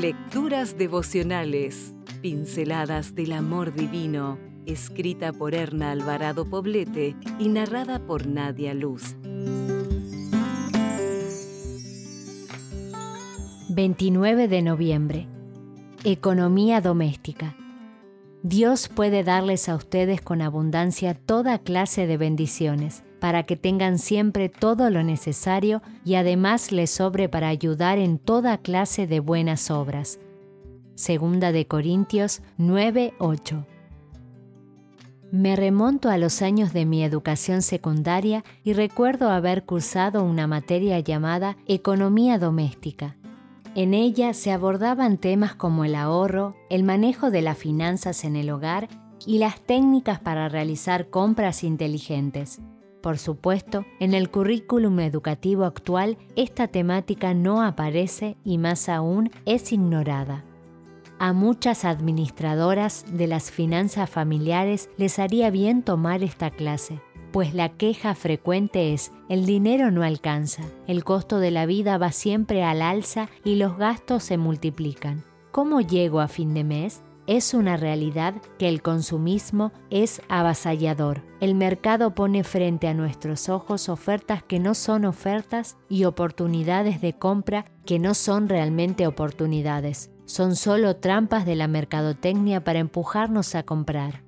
Lecturas devocionales, pinceladas del amor divino, escrita por Erna Alvarado Poblete y narrada por Nadia Luz. 29 de noviembre. Economía doméstica. Dios puede darles a ustedes con abundancia toda clase de bendiciones, para que tengan siempre todo lo necesario y además les sobre para ayudar en toda clase de buenas obras. Segunda de Corintios 9:8. Me remonto a los años de mi educación secundaria y recuerdo haber cursado una materia llamada Economía Doméstica. En ella se abordaban temas como el ahorro, el manejo de las finanzas en el hogar y las técnicas para realizar compras inteligentes. Por supuesto, en el currículum educativo actual esta temática no aparece y más aún es ignorada. A muchas administradoras de las finanzas familiares les haría bien tomar esta clase, pues la queja frecuente es el dinero no alcanza, el costo de la vida va siempre al alza y los gastos se multiplican. ¿Cómo llego a fin de mes? Es una realidad que el consumismo es avasallador. El mercado pone frente a nuestros ojos ofertas que no son ofertas y oportunidades de compra que no son realmente oportunidades. Son solo trampas de la mercadotecnia para empujarnos a comprar.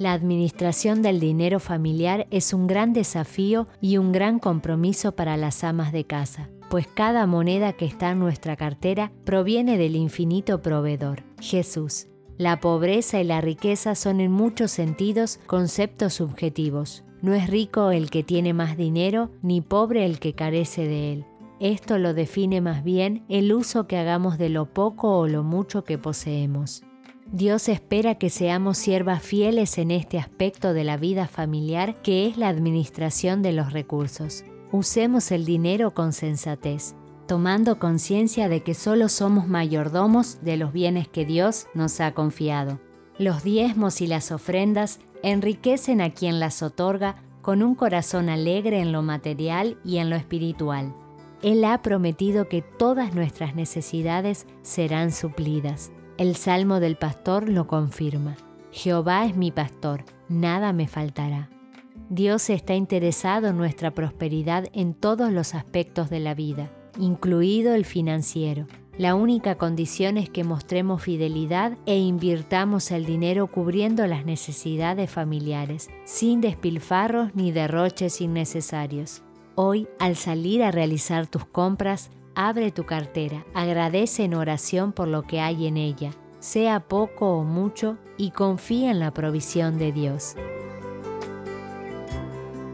La administración del dinero familiar es un gran desafío y un gran compromiso para las amas de casa, pues cada moneda que está en nuestra cartera proviene del infinito proveedor, Jesús. La pobreza y la riqueza son en muchos sentidos conceptos subjetivos. No es rico el que tiene más dinero, ni pobre el que carece de él. Esto lo define más bien el uso que hagamos de lo poco o lo mucho que poseemos. Dios espera que seamos siervas fieles en este aspecto de la vida familiar que es la administración de los recursos. Usemos el dinero con sensatez, tomando conciencia de que solo somos mayordomos de los bienes que Dios nos ha confiado. Los diezmos y las ofrendas enriquecen a quien las otorga con un corazón alegre en lo material y en lo espiritual. Él ha prometido que todas nuestras necesidades serán suplidas. El Salmo del Pastor lo confirma. Jehová es mi pastor, nada me faltará. Dios está interesado en nuestra prosperidad en todos los aspectos de la vida, incluido el financiero. La única condición es que mostremos fidelidad e invirtamos el dinero cubriendo las necesidades familiares, sin despilfarros ni derroches innecesarios. Hoy, al salir a realizar tus compras, Abre tu cartera, agradece en oración por lo que hay en ella, sea poco o mucho, y confía en la provisión de Dios.